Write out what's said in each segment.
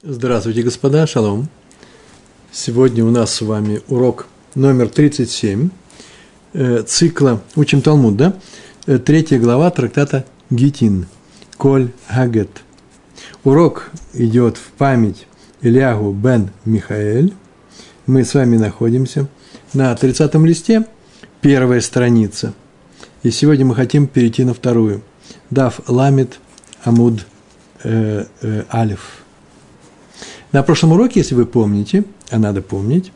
Здравствуйте, господа, шалом. Сегодня у нас с вами урок номер 37 э, цикла «Учим Талмуд», да? Э, третья глава трактата Гитин, Коль Хагет. Урок идет в память Ильягу бен Михаэль. Мы с вами находимся на 30 листе, первая страница. И сегодня мы хотим перейти на вторую. Дав Ламит Амуд э, э, Алиф. На прошлом уроке, если вы помните, а надо помнить,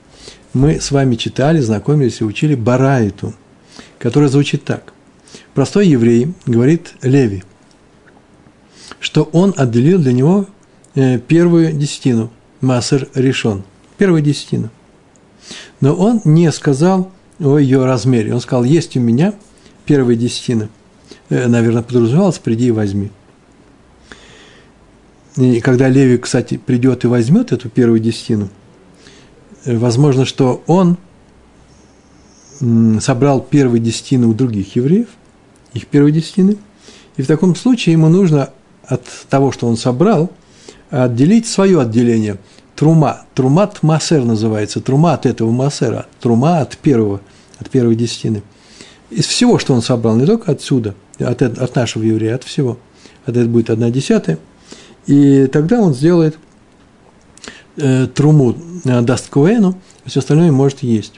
мы с вами читали, знакомились и учили Барайту, которая звучит так. Простой еврей говорит Леви, что он отделил для него э, первую десятину, Масер решен, первую десятину. Но он не сказал о ее размере. Он сказал, есть у меня первая десятина. Э, наверное, подразумевалось, приди и возьми. И когда Леви, кстати, придет и возьмет эту первую десятину, э, возможно, что он собрал первые десятины у других евреев, их первые десятины, и в таком случае ему нужно от того, что он собрал, отделить свое отделение. Трума. Трумат массер называется. Трума от этого массера. Трума от первого, от первой десятины. Из всего, что он собрал, не только отсюда, от, от нашего еврея, от всего. А это будет одна десятая – и тогда он сделает э, труму, э, даст Коэну, все остальное может есть.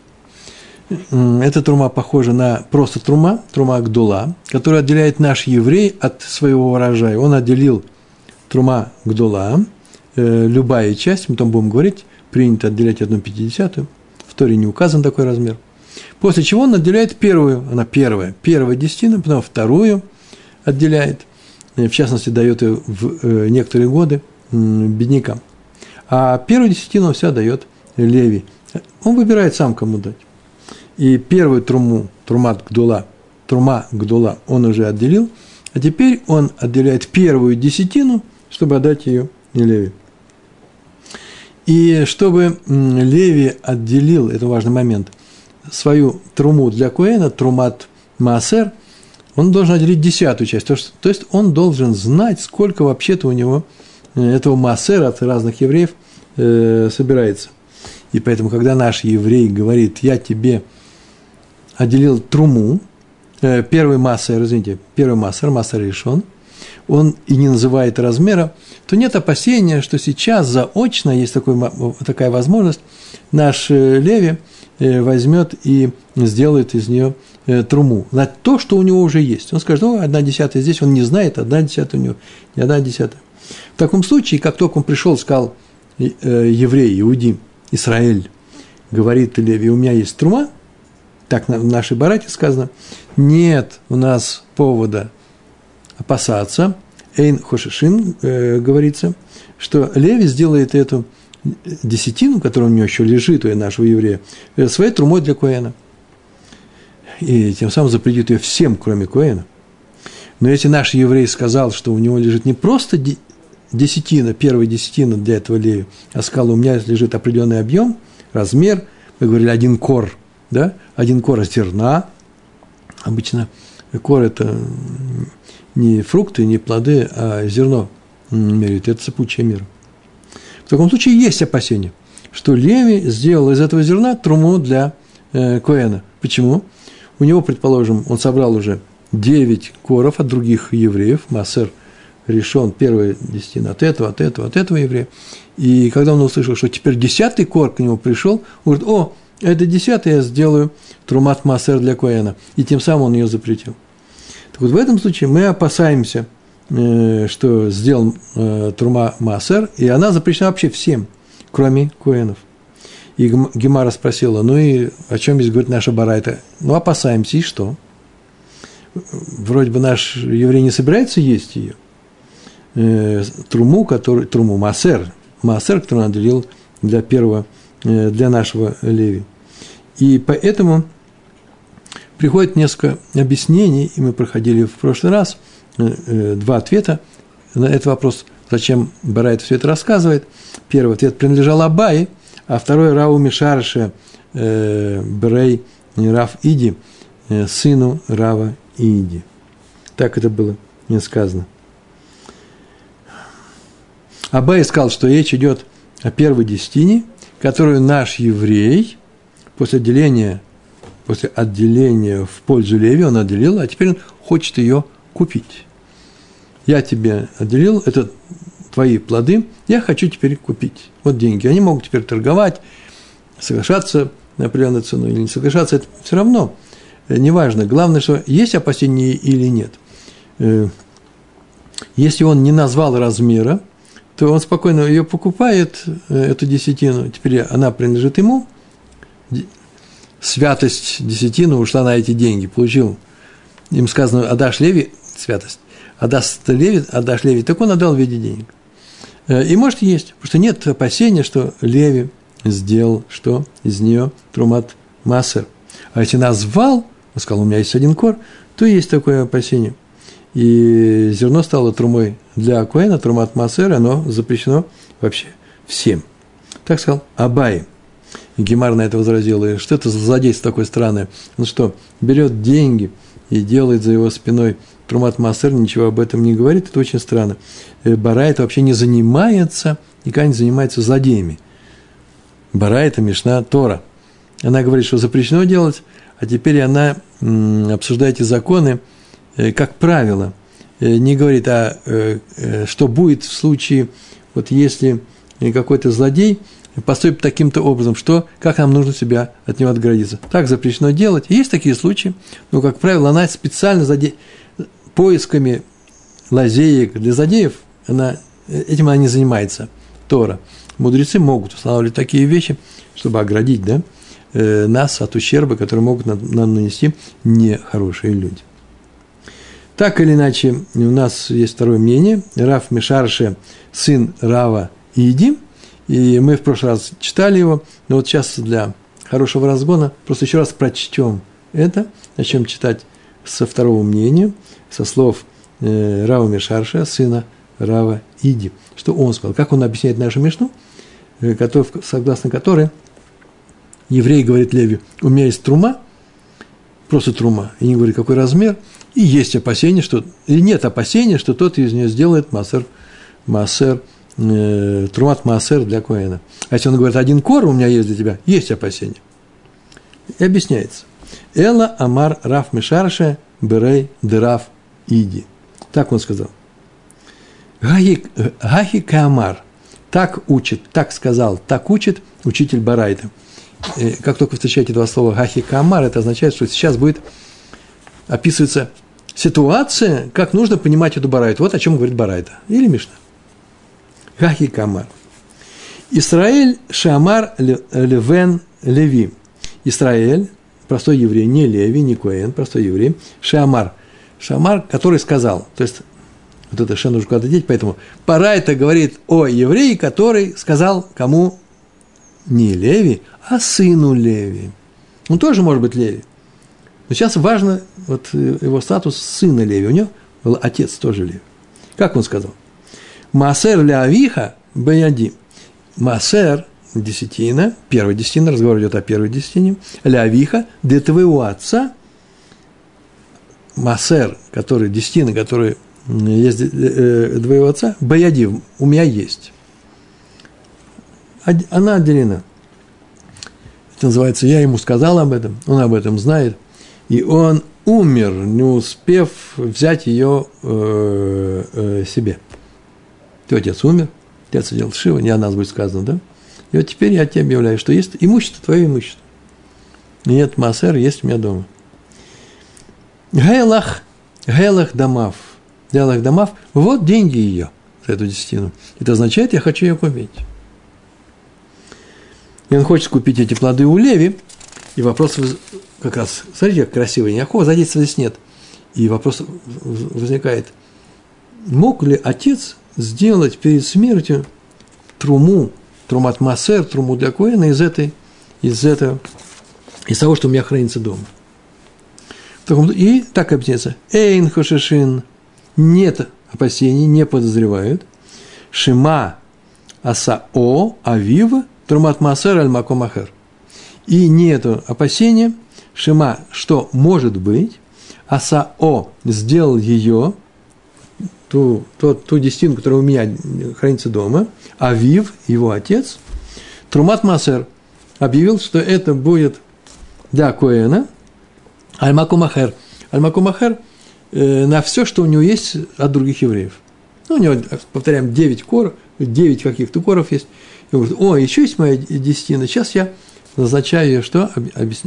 Эта трума похожа на просто трума, трума Гдула, которая отделяет наш еврей от своего урожая. Он отделил трума Гдула, э, любая часть, мы там будем говорить, принято отделять одну пятидесятую, в Торе не указан такой размер. После чего он отделяет первую, она первая, первая десятина, потом вторую отделяет – в частности, дает ее в э, некоторые годы беднякам. А первую десятину вся дает Леви. Он выбирает сам, кому дать. И первую труму, трумат гдула, трума гдула он уже отделил, а теперь он отделяет первую десятину, чтобы отдать ее Леви. И чтобы Леви отделил, это важный момент, свою труму для Куэна, трумат Маасер – он должен отделить десятую часть. То, то есть он должен знать, сколько вообще-то у него э, этого массера от разных евреев э, собирается. И поэтому, когда наш еврей говорит, я тебе отделил труму, э, первый массер, извините, первый массер, массер решен, он и не называет размера, то нет опасения, что сейчас заочно есть такой, такая возможность, наш э, Леви э, возьмет и сделает из нее Э, труму, на то, что у него уже есть. Он скажет, ну, одна десятая здесь, он не знает, одна десятая у него, не одна десятая. В таком случае, как только он пришел, сказал, э, еврей, иуди, Израиль, говорит Леви, у меня есть трума, так в нашей барате сказано, нет у нас повода опасаться, Эйн Хошишин, э, говорится, что Леви сделает эту десятину, которая у него еще лежит, у нашего еврея, э, своей трумой для Коэна – и тем самым запретит ее всем, кроме Коэна. Но если наш еврей сказал, что у него лежит не просто десятина, первая десятина для этого леви, а сказал, у меня лежит определенный объем, размер, мы говорили, один кор, да, один кор зерна, обычно кор – это не фрукты, не плоды, а зерно меряют, это цепучая мера. В таком случае есть опасение, что Леви сделал из этого зерна труму для э, Коэна. Почему? У него, предположим, он собрал уже 9 коров от других евреев, Массер решен первая десятина от этого, от этого, от этого еврея. И когда он услышал, что теперь десятый кор к нему пришел, он говорит, о, это десятый я сделаю трумат Массер для Коэна. И тем самым он ее запретил. Так вот, в этом случае мы опасаемся, э, что сделал э, трума Массер, и она запрещена вообще всем, кроме Коэнов. И Гемара спросила, ну и о чем здесь говорит наша барайта? Ну, опасаемся, и что? Вроде бы наш еврей не собирается есть ее. Э, труму, который, труму, массер, массер, который он отделил для первого, э, для нашего леви. И поэтому приходит несколько объяснений, и мы проходили в прошлый раз э два ответа на этот вопрос, зачем Барайт все это рассказывает. Первый ответ принадлежал Абае – а второй Рау Мишарше э, Брей Рав Иди, э, сыну Рава Иди. Так это было мне сказано. Абай сказал, что речь идет о первой десятине, которую наш еврей после отделения, после отделения в пользу Леви он отделил, а теперь он хочет ее купить. Я тебе отделил, это твои плоды, я хочу теперь купить. Вот деньги. Они могут теперь торговать, соглашаться на определенную цену или не соглашаться, это все равно э, неважно. Главное, что есть опасения или нет. Э, если он не назвал размера, то он спокойно ее покупает, э, эту десятину, теперь она принадлежит ему, святость десятины ушла на эти деньги, получил, им сказано, отдашь Леви, святость, отдаст Леви, отдашь Леви, так он отдал в виде денег. И может есть, потому что нет опасения, что Леви сделал что? Из нее трумат массер. А если назвал, он сказал, у меня есть один кор, то есть такое опасение. И зерно стало трумой для Акуэна, трумат массер, оно запрещено вообще всем. Так сказал Абай. Гемар на это возразил, и что это за злодейство такое странное? Он что, берет деньги и делает за его спиной Трумат Массер, ничего об этом не говорит, это очень странно. Э, Барайт вообще не занимается, никогда не занимается злодеями. Бара – это Мишна Тора. Она говорит, что запрещено делать, а теперь она обсуждает эти законы э, как правило. Э, не говорит, а что будет в случае, вот если какой-то злодей поступит таким-то образом, что, как нам нужно себя от него отгородиться. Так запрещено делать. Есть такие случаи, но, как правило, она специально заде... поисками лазеек для злодеев, она, этим она не занимается, Тора мудрецы могут устанавливать такие вещи, чтобы оградить да, э, нас от ущерба, который могут нам нанести нехорошие люди. Так или иначе, у нас есть второе мнение. Раф Мишарше, сын Рава Иди, и мы в прошлый раз читали его, но вот сейчас для хорошего разгона просто еще раз прочтем это, начнем читать со второго мнения, со слов э, Рава Мишарша, сына Рава Иди. Что он сказал? Как он объясняет нашу Мишну? Э, согласно которой еврей говорит Леви, у меня есть трума, просто трума, и не говорит, какой размер, и есть опасение, что, и нет опасения, что тот из нее сделает массер, массер, э, трумат массер для Коэна. А если он говорит, один кор у меня есть для тебя, есть опасение. И объясняется. Эла Амар Раф Мишарше Берей Дераф Иди. Так он сказал. Э, Камар. Так учит, так сказал, так учит учитель Барайта. И как только встречаете два слова «гахи камар», это означает, что сейчас будет описываться ситуация, как нужно понимать эту Барайту. Вот о чем говорит Барайта. Или Мишна. Гахи камар. Исраэль Шамар Левен Леви. Израиль, простой еврей, не Леви, не Коэн, простой еврей, Шамар. Шамар, который сказал, то есть вот это совершенно нужно куда-то деть, поэтому пора это говорит о еврее, который сказал кому не Леви, а сыну Леви. Он тоже может быть Леви. Но сейчас важно вот его статус сына Леви. У него был отец тоже Леви. Как он сказал? Маасер ля авиха баяди. Десятина, первая десятина, разговор идет о первой десятине. Ля авиха – для твоего отца. Маасер, который, десятина, который есть э, двоего отца, Баядив, у меня есть. Она отделена. Это называется, я ему сказал об этом, он об этом знает, и он умер, не успев взять ее э, э, себе. Твой отец умер, отец сидел Шива, не о нас будет сказано, да? И вот теперь я тебе объявляю, что есть имущество, твое имущество. Нет, Массер есть у меня дома. Гейлах, Гейлах Дамав – Диалог домов, вот деньги ее за эту десятину. Это означает, я хочу ее купить. И он хочет купить эти плоды у Леви, и вопрос как раз, смотрите, как красиво, никакого задействия здесь нет. И вопрос возникает, мог ли отец сделать перед смертью труму, трумат массер, труму для коина из этой, из этого, из того, что у меня хранится дома. И так объясняется. Эйн хошишин – нет опасений, не подозревают. Шима асао авива трумат масер аль макомахер. И нет опасения, шима, что может быть, асао сделал ее, ту, ту, ту десятину, которая у меня хранится дома, а Вив, его отец, Трумат Масер, объявил, что это будет для Коэна, Альмаку Махер. Альмаку Махер э, на все, что у него есть от других евреев. Ну, у него, повторяем, 9 кор, 9 каких-то коров есть. И он говорит, о, еще есть моя десятина, сейчас я назначаю ее что?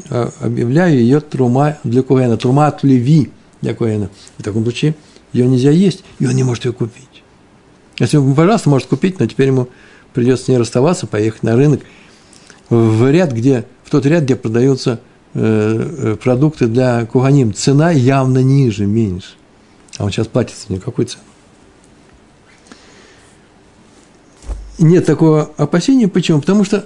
А, объявляю ее трума для Коэна, трума от Леви для Коэна. В таком случае ее нельзя есть, и он не может ее купить. Если он, пожалуйста, может купить, но теперь ему придется с ней расставаться, поехать на рынок в ряд, где, в тот ряд, где продаются э, э, продукты для куганим. Цена явно ниже, меньше. А он сейчас платит никакой цену. Нет такого опасения. Почему? Потому что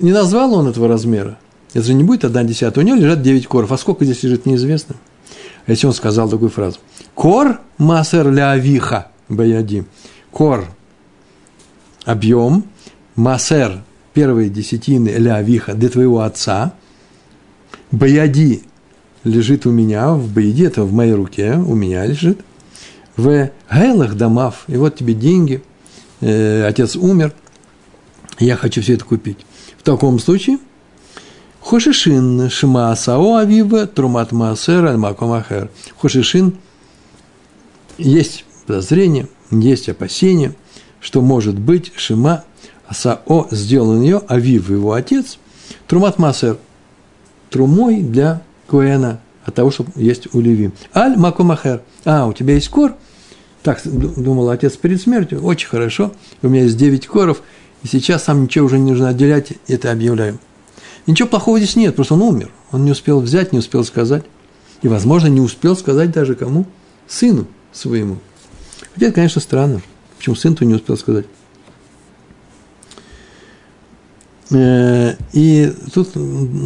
не назвал он этого размера. Это же не будет одна десятая. У него лежат 9 коров. А сколько здесь лежит, неизвестно. А если он сказал такую фразу. Кор масер ля авиха баяди. Кор – объем, масер – первые десятины ля авиха для твоего отца. Баяди лежит у меня, в баяди, это в моей руке, у меня лежит. В гейлах домав, и вот тебе деньги, э, отец умер, я хочу все это купить. В таком случае – Хошишин шма сао авива трумат маасер аль макомахер. Хошишин есть подозрение, есть опасение, что может быть шима сао сделан ее, авив его отец, трумат маасер, трумой для Коэна, от того, что есть у Леви. Аль макомахер. А, у тебя есть кор? Так думал отец перед смертью. Очень хорошо. У меня есть девять коров, и сейчас сам ничего уже не нужно отделять, это объявляю. Ничего плохого здесь нет, просто он умер. Он не успел взять, не успел сказать. И, возможно, не успел сказать даже кому? Сыну своему. Хотя это, конечно, странно. Почему сын-то не успел сказать? Э, и тут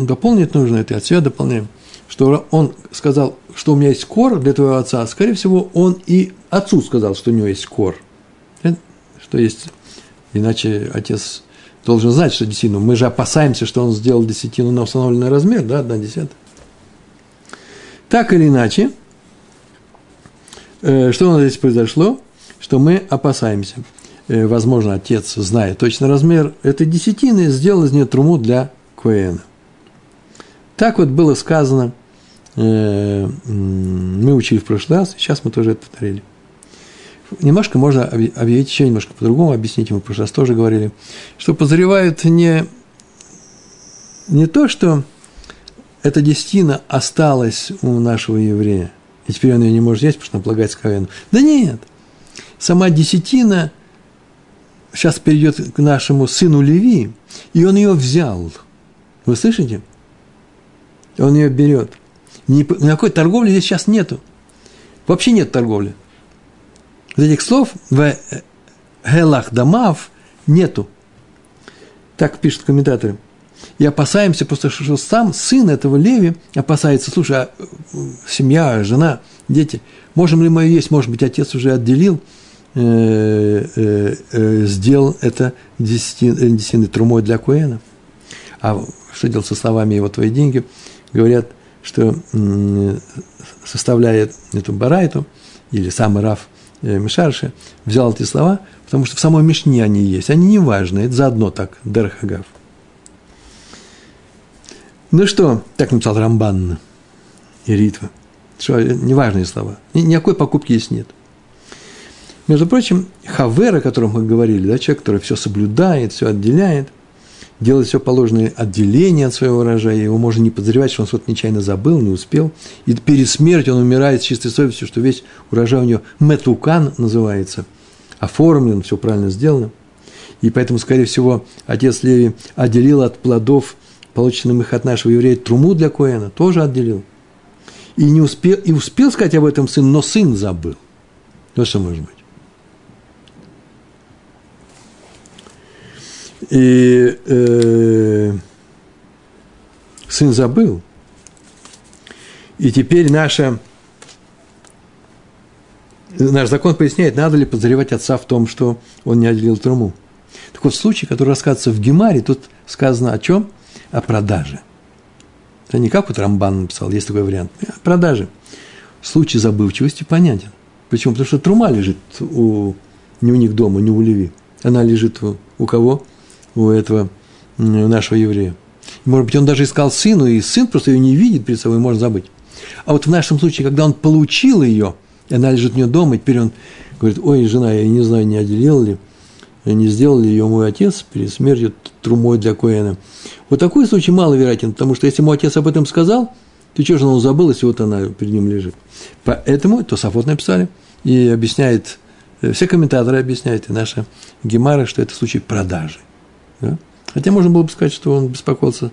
дополнить нужно это, от себя дополняем, что он сказал, что у меня есть кор для твоего отца, скорее всего, он и отцу сказал, что у него есть кор, что есть, иначе отец должен знать, что десятину. Мы же опасаемся, что он сделал десятину на установленный размер, да, одна десятая. Так или иначе, э, что у нас здесь произошло? Что мы опасаемся. Э, возможно, отец, зная точно размер этой десятины, сделал из нее труму для Коэна. Так вот было сказано, э, мы учили в прошлый раз, сейчас мы тоже это повторили немножко можно объявить еще немножко по-другому, объяснить, мы в прошлый раз тоже говорили, что подозревают не, не то, что эта десятина осталась у нашего еврея, и теперь он ее не может есть, потому что она полагается Ковену. Да нет, сама десятина сейчас перейдет к нашему сыну Леви, и он ее взял. Вы слышите? Он ее берет. Никакой торговли здесь сейчас нету. Вообще нет торговли. Вот этих слов в Гелах Дамав нету. Так пишут комментаторы. И опасаемся просто, что сам сын этого Леви опасается, слушай, а семья, жена, дети, можем ли мы есть, может быть, отец уже отделил, э, э, э, сделал это десятиной десятин, трумой для Коэна. А что делать со словами его твои деньги? Говорят, что составляет эту барайту, или сам Раф – Мишарши взял эти слова, потому что в самой Мишне они есть. Они не важны, это заодно так, Дерхагав. Ну что, так написал Рамбан и Ритва. Что, э, неважные слова. Никакой покупки здесь нет. Между прочим, Хавер, о котором мы говорили, да, человек, который все соблюдает, все отделяет – делать все положенное отделение от своего урожая, его можно не подозревать, что он что-то нечаянно забыл, не успел. И перед смертью он умирает с чистой совестью, что весь урожай у него метукан называется, оформлен, все правильно сделано. И поэтому, скорее всего, отец Леви отделил от плодов, полученных их от нашего еврея, труму для Коэна, тоже отделил. И, не успел, и успел сказать об этом сын, но сын забыл. Ну, что может быть? И э, сын забыл. И теперь наша, наш закон поясняет, надо ли подозревать отца в том, что он не отделил труму. Так вот, случай, который рассказывается в Гемаре, тут сказано о чем? О продаже. Это не как вот Рамбан написал, есть такой вариант. О продаже. Случай забывчивости понятен. Почему? Потому что трума лежит у, не у них дома, не у Леви. Она лежит у, у кого? У этого у нашего еврея. Может быть, он даже искал сыну, и сын просто ее не видит перед собой, может забыть. А вот в нашем случае, когда он получил ее, она лежит у него дома, и теперь он говорит, ой, жена, я не знаю, не отделил ли, не сделал ли ее мой отец перед смертью трумой для Коэна. Вот такой случай маловероятен, потому что если мой отец об этом сказал, то что же он забыл, если вот она перед ним лежит. Поэтому Тософот написали, и объясняет, э, все комментаторы объясняют, и наша Гемара, что это случай продажи. Да? Хотя можно было бы сказать, что он беспокоился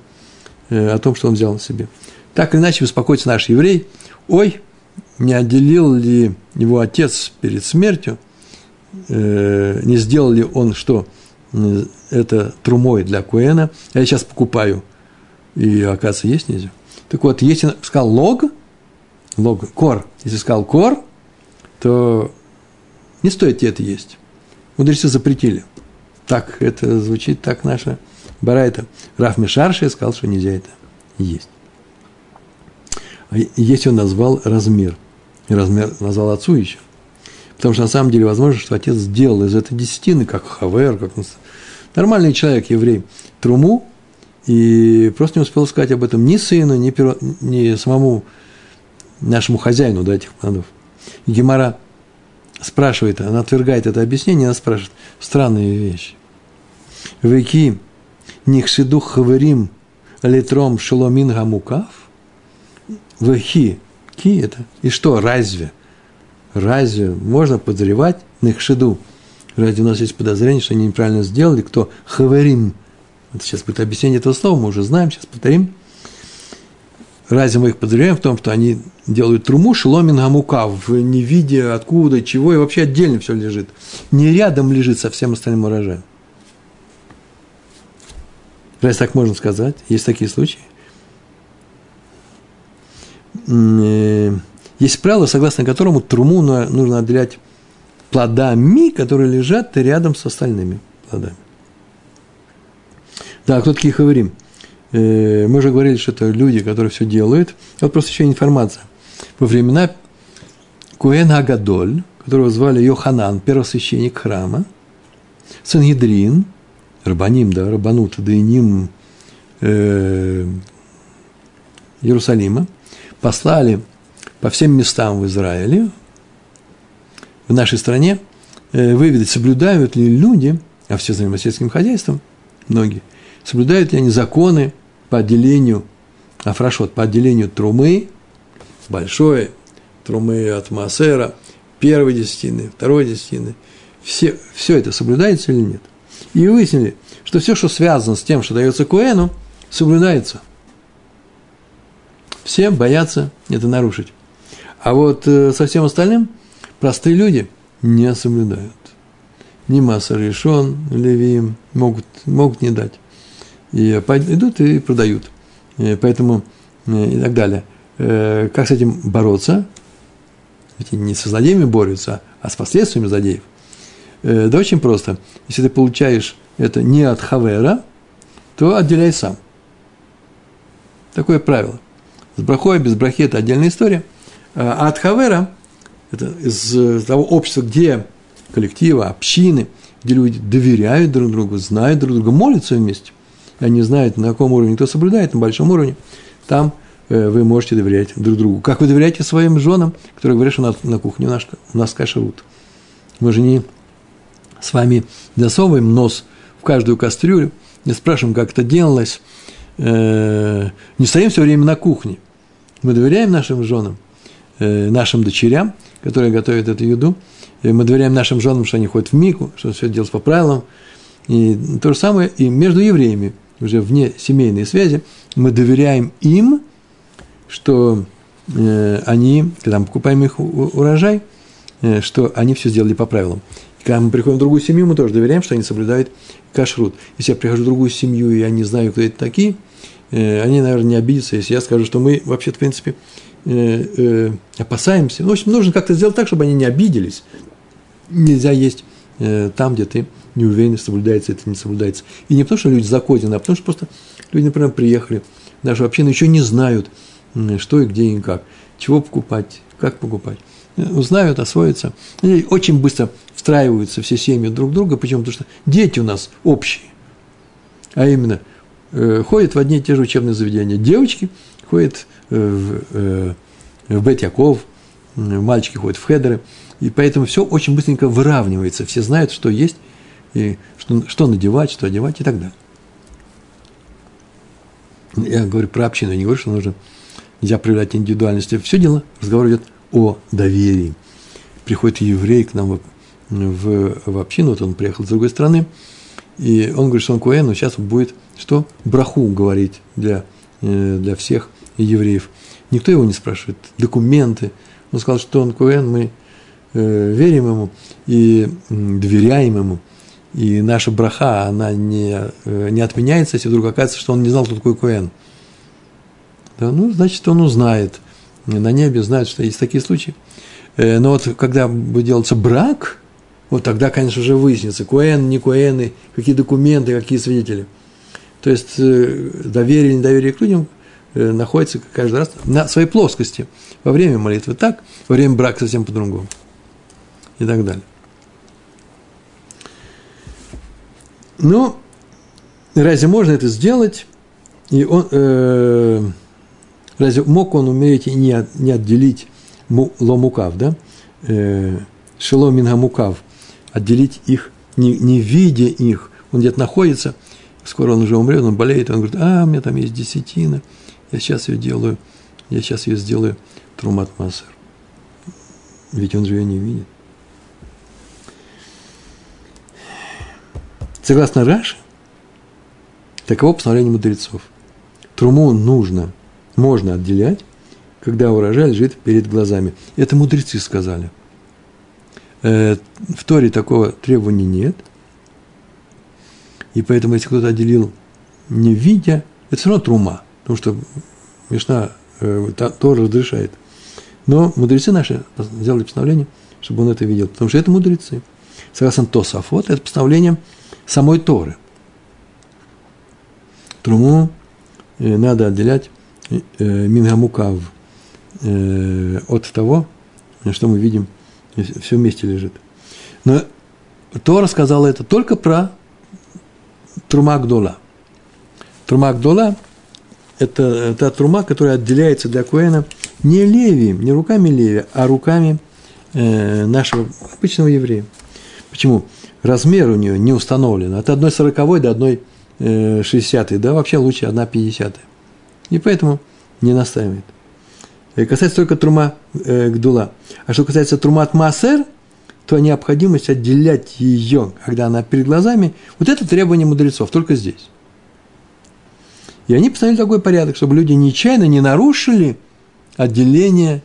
э, о том, что он взял на себе. Так или иначе беспокоится наш еврей. Ой, не отделил ли его отец перед смертью, э, не сделал ли он что, это трумой для Куэна, я сейчас покупаю, и, оказывается, есть нельзя. Так вот, если сказал лог, лог, кор, если сказал кор, то не стоит тебе это есть. Мудрецы запретили. Так это звучит, так наша Барайта. Раф Мишарши сказал, что нельзя это есть. А если он назвал размер, размер назвал отцу еще, потому что на самом деле возможно, что отец сделал из этой десятины, как хавер, как нормальный человек, еврей, труму, и просто не успел сказать об этом ни сыну, ни, перо, ни самому нашему хозяину да, этих плодов. И Гемара спрашивает, она отвергает это объяснение, она спрашивает, странные вещи. Веки нихшиду хаверим литром шеломин гамукав? Вехи, ки это? И что, разве? Разве можно подозревать нихшиду? Разве у нас есть подозрение, что они неправильно сделали? Кто? Хаверим. Это сейчас будет объяснение этого слова, мы уже знаем, сейчас повторим. Разве мы их подозреваем в том, что они делают труму шеломин гамукав, не видя откуда, чего, и вообще отдельно все лежит. Не рядом лежит со всем остальным урожаем. Разве так можно сказать? Есть такие случаи? Есть правило, согласно которому труму нужно отделять плодами, которые лежат рядом с остальными плодами. Да, кто такие говорим? Э, мы уже говорили, что это люди, которые все делают. Вот просто еще информация. Во времена Куэн Агадоль, которого звали Йоханан, первосвященник храма, Сангидрин – Рабаним, да, Рабанут, Дейним э, Иерусалима, послали по всем местам в Израиле, в нашей стране, э, выведать, соблюдают ли люди, а все занимаются сельским хозяйством, многие, соблюдают ли они законы по отделению, афрашот, по отделению трумы, большой трумы от Маасера, первой десятины, второй десятины, все, все это соблюдается или нет – и выяснили, что все, что связано с тем, что дается Куэну, соблюдается. Все боятся это нарушить. А вот э, со всем остальным простые люди не соблюдают. Ни масса решен, левиим могут, могут не дать. И идут и продают. И поэтому э, и так далее. Э, как с этим бороться? Ведь не со злодеями борются, а с последствиями злодеев – да очень просто. Если ты получаешь это не от хавера, то отделяй сам. Такое правило. С брахой, без брахи – это отдельная история. А от хавера, это из того общества, где коллектива, общины, где люди доверяют друг другу, знают друг друга, молятся вместе, они знают, на каком уровне кто соблюдает, на большом уровне, там э, вы можете доверять друг другу. Как вы доверяете своим женам, которые говорят, что у на кухне у нас, у нас кашрут. Мы же не с вами засовываем нос в каждую кастрюлю, не спрашиваем, как это делалось, э, не стоим все время на кухне. Мы доверяем нашим женам, э, нашим дочерям, которые готовят эту еду, и мы доверяем нашим женам, что они ходят в мику, что все делают по правилам. И то же самое и между евреями, уже вне семейной связи, мы доверяем им, что э, они, когда мы покупаем их урожай, что они все сделали по правилам. Когда мы приходим в другую семью, мы тоже доверяем, что они соблюдают кашрут. Если я прихожу в другую семью, и я не знаю, кто это такие, э, они, наверное, не обидятся, если я скажу, что мы вообще-то, в принципе, э, э, опасаемся. Ну, в общем, нужно как-то сделать так, чтобы они не обиделись. Нельзя есть там, где ты не уверен, соблюдается это, не соблюдается. И не потому, что люди закодены, а потому, что просто люди, например, приехали в нашу общину, еще не знают, что и где и как, чего покупать, как покупать. узнают, освоятся. И очень быстро встраиваются все семьи друг друга. Почему? Потому что дети у нас общие. А именно, э, ходят в одни и те же учебные заведения. Девочки ходят э, в, э, в Бет Яков, мальчики ходят в Хедеры. И поэтому все очень быстренько выравнивается. Все знают, что есть, и что, что надевать, что одевать и так далее. Я говорю про общину, я не говорю, что нужно, нельзя проявлять индивидуальность. Все дело, разговор идет о доверии. Приходит еврей к нам в, в, в общину, вот он приехал с другой страны, и он говорит, что он Куэн, но сейчас будет что? Браху говорить для, э, для всех евреев. Никто его не спрашивает, документы. Он сказал, что он Куэн, мы э, верим ему и доверяем ему. И наша браха, она не, э, не отменяется, если вдруг оказывается, что он не знал, кто такой Куэн. Да, ну, значит, он узнает. На небе знают, что есть такие случаи. Но вот когда будет делаться брак, вот тогда, конечно, уже выяснится, куэн, не куэны, какие документы, какие свидетели. То есть э, доверие недоверие к людям э, находится каждый раз на своей плоскости. Во время молитвы так, во время брака совсем по-другому. И так далее. Но разве можно это сделать? И он, э, разве мог он умереть и не, не отделить ломукав, да? Э, Шело мингамукав, отделить их, не, не видя их. Он где-то находится, скоро он уже умрет, он болеет, он говорит, а, у меня там есть десятина, я сейчас ее делаю, я сейчас ее сделаю трумат массер. Ведь он же ее не видит. Согласно Раши, таково постановление мудрецов. Труму нужно, можно отделять, когда урожай лежит перед глазами. Это мудрецы сказали – Э, в Торе такого требования нет. И поэтому, если кто-то отделил не видя, это все равно трума, потому что Мишна э, Тор разрешает. Но мудрецы наши сделали постановление, чтобы он это видел, потому что это мудрецы. Согласно Тосафот, это постановление самой Торы. Труму э, надо отделять э, Мингамукав э, от того, что мы видим все вместе лежит. Но Тора сказала это только про Трума Гдола. Трума это та трума, которая отделяется для Коэна не Леви, не руками Леви, а руками э, нашего обычного еврея. Почему? Размер у нее не установлен. От одной сороковой до одной э, шестидесятой, да, вообще лучше одна пятидесятая. И поэтому не настаивает. Э, касается только трума э, гдула. А что касается трумат массер, то необходимость отделять ее, когда она перед глазами, вот это требование мудрецов, только здесь. И они постановили такой порядок, чтобы люди нечаянно не нарушили отделение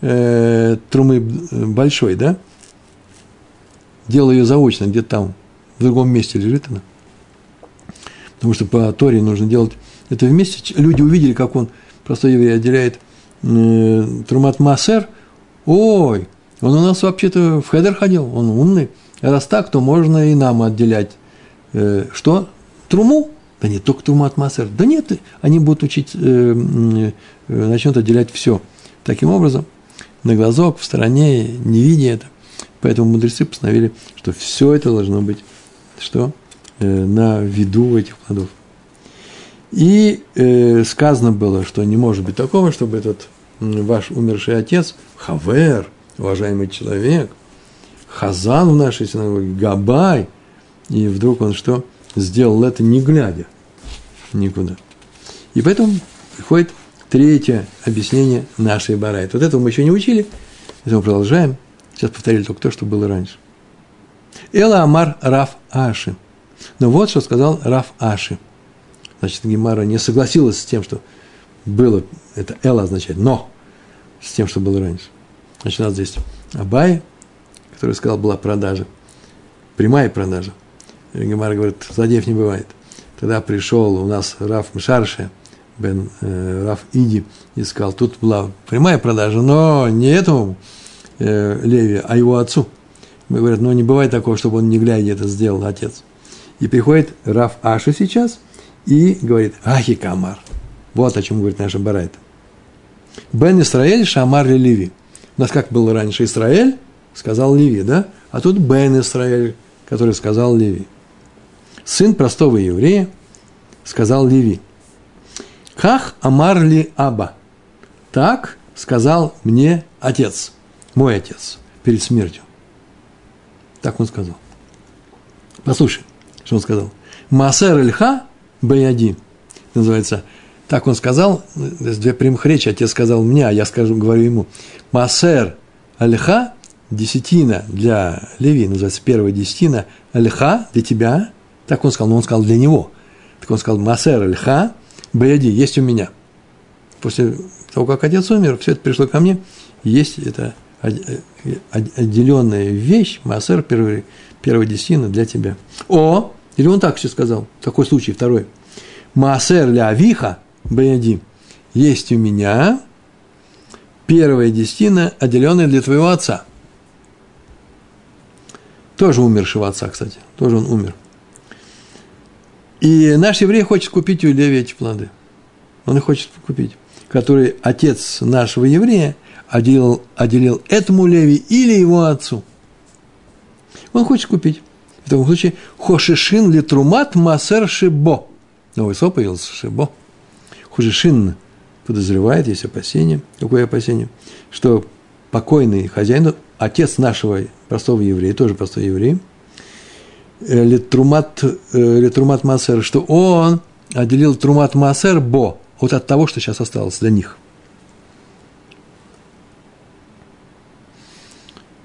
э, трумы э, большой, да? Делая ее заочно, где-то там, в другом месте лежит она. Потому что по Торе нужно делать это вместе. Люди увидели, как он, простой еврей, отделяет – Э, Трумат Масер, ой, он у нас вообще-то в хедер ходил, он умный. Раз так, то можно и нам отделять. Э, что? Труму? Да нет, только Трумат Масер. Да нет, они будут учить, э, начнут отделять все. Таким образом, на глазок, в стороне, не видя это. Поэтому мудрецы постановили, что все это должно быть что? на виду этих плодов. И э, сказано было, что не может быть такого, чтобы этот ваш умерший отец, Хавер, уважаемый человек, Хазан в нашей синагоге, Габай, и вдруг он что? Сделал это не глядя никуда. И поэтому приходит третье объяснение нашей барайты. Вот этого мы еще не учили, это мы продолжаем. Сейчас повторили только то, что было раньше. Эла Амар Раф Аши. Но вот что сказал Раф Аши – Значит, Гемара не согласилась с тем, что было, это Эла означает, но с тем, что было раньше. Значит, у нас здесь Абай, который сказал, была продажа, прямая продажа. Гемара говорит, злодеев не бывает. Тогда пришел у нас Раф Мшарше, Бен э, Раф Иди, и сказал, тут была прямая продажа, но не этому э, Леви, а его отцу. Мы говорят, ну не бывает такого, чтобы он не глядя это сделал, отец. И приходит Раф Аша сейчас – и говорит, ахи камар. Вот о чем говорит наша Барайта. Бен Исраэль Шамар Леви. У нас как было раньше Израиль, сказал Леви, да? А тут Бен Израиль, который сказал Леви. Сын простого еврея сказал Леви. Ках амар ли аба? Так сказал мне отец, мой отец, перед смертью. Так он сказал. Послушай, что он сказал. Масер Ильха Баяди. Называется. Так он сказал, две прямых речи, отец сказал мне, а я скажу, говорю ему. Масер Альха, десятина для Леви, называется первая десятина, Альха для тебя, так он сказал, но он сказал для него. Так он сказал, Масер Альха, Баяди, есть у меня. После того, как отец умер, все это пришло ко мне, есть это отделенная вещь, Масер, первая, первая десятина для тебя. О, или он так все сказал, такой случай, второй. Маасер ля авиха, баяди, есть у меня первая десятина, отделенная для твоего отца. Тоже умершего отца, кстати, тоже он умер. И наш еврей хочет купить у Леви эти плоды. Он их хочет купить. Который отец нашего еврея отделил, отделил этому Леви или его отцу. Он хочет купить. В таком случае хошишин ли трумат масер шибо. Новый слово появилось шибо. Хошишин подозревает, есть опасение. Какое опасение? Что покойный хозяин, отец нашего простого еврея, тоже простой еврей, литрумат, э, литрумат масер, что он отделил трумат масер бо, вот от того, что сейчас осталось для них.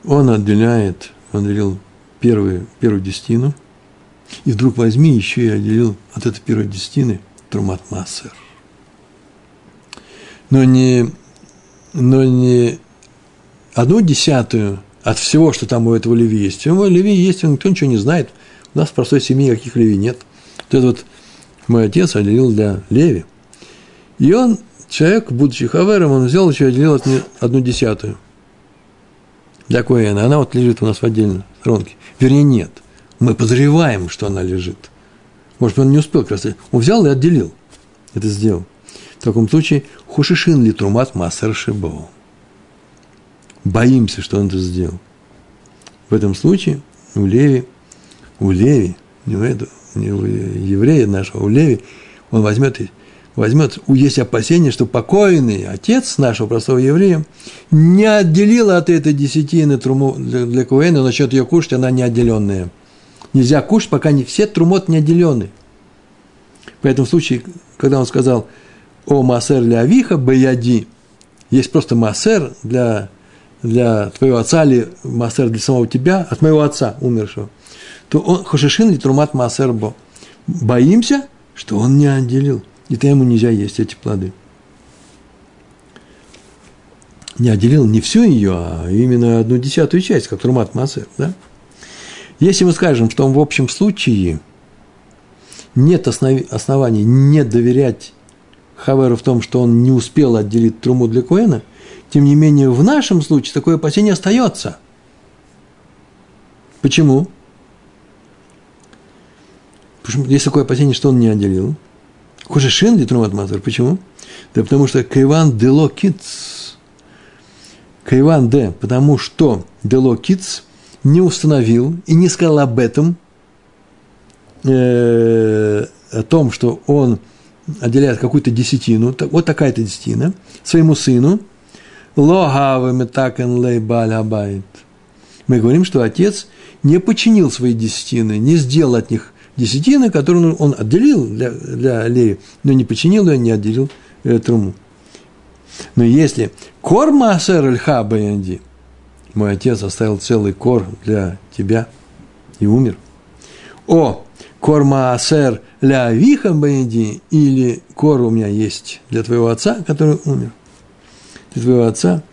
Он отделяет, он отделил первую, первую десятину, и вдруг возьми еще и отделил от этой первой десятины трумат массер. Но не, но не одну десятую от всего, что там у этого Леви есть. У Леви есть, он никто ничего не знает. У нас в простой семье каких Леви нет. Вот это вот мой отец отделил для Леви. И он, человек, будучи хавером, он взял еще и отделил от одну десятую для Коэна. Она вот лежит у нас в отдельной сторонке. Вернее, нет. Мы подозреваем, что она лежит. Может, он не успел как раз. Он взял и отделил. Это сделал. В таком случае, хушишин ли трумат массер шибо. Боимся, что он это сделал. В этом случае у Леви, у Леви, не у, этого, не у еврея нашего, у Леви, он возьмет возьмет, есть опасение, что покойный отец нашего простого еврея не отделил от этой десятины труму для, для Куэна, насчет ее кушать, она не отделенная. Нельзя кушать, пока не все трумот не отделены. В этом случае, когда он сказал о массер для авиха баяди, есть просто массер для, для твоего отца или массер для самого тебя, от моего отца умершего, то он хошишин ли трумат массер бо. Боимся, что он не отделил – и то ему нельзя есть эти плоды. Не отделил не всю ее, а именно одну десятую часть, как Трумат Масер. Да? Если мы скажем, что в общем случае нет оснований не доверять Хаверу в том, что он не успел отделить труму для Коэна, тем не менее в нашем случае такое опасение остается. Почему? Потому что есть такое опасение, что он не отделил. Кушашин Дитрумат Мазар. Почему? Да потому что Кайван Дело Китс. Кайван Д. Потому что Дело Китс не установил и не сказал об этом, э, о том, что он отделяет какую-то десятину, вот такая-то десятина, своему сыну, логавы метакен лейбаль. Мы говорим, что отец не починил свои десятины, не сделал от них десятины, которую он отделил для, для Леви, но не починил ее, не отделил э, труму. Но если кор маасер льха баянди, мой отец оставил целый кор для тебя и умер. О, кор маасер ля виха баянди, или кор у меня есть для твоего отца, который умер. Для твоего отца,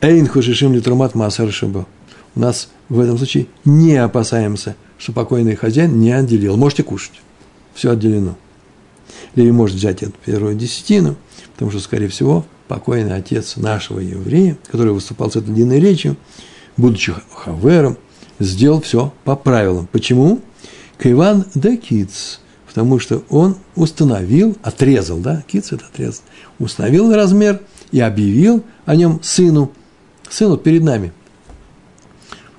эйн хушишим литрумат маасер шиба. У нас в этом случае не опасаемся – что покойный хозяин не отделил. Можете кушать. Все отделено. Или может взять эту первую десятину, потому что, скорее всего, покойный отец нашего еврея, который выступал с этой длинной речью, будучи хавером, сделал все по правилам. Почему? Кайван да киц, потому что он установил, отрезал, да, киц это отрезал, установил размер и объявил о нем сыну, сын вот перед нами.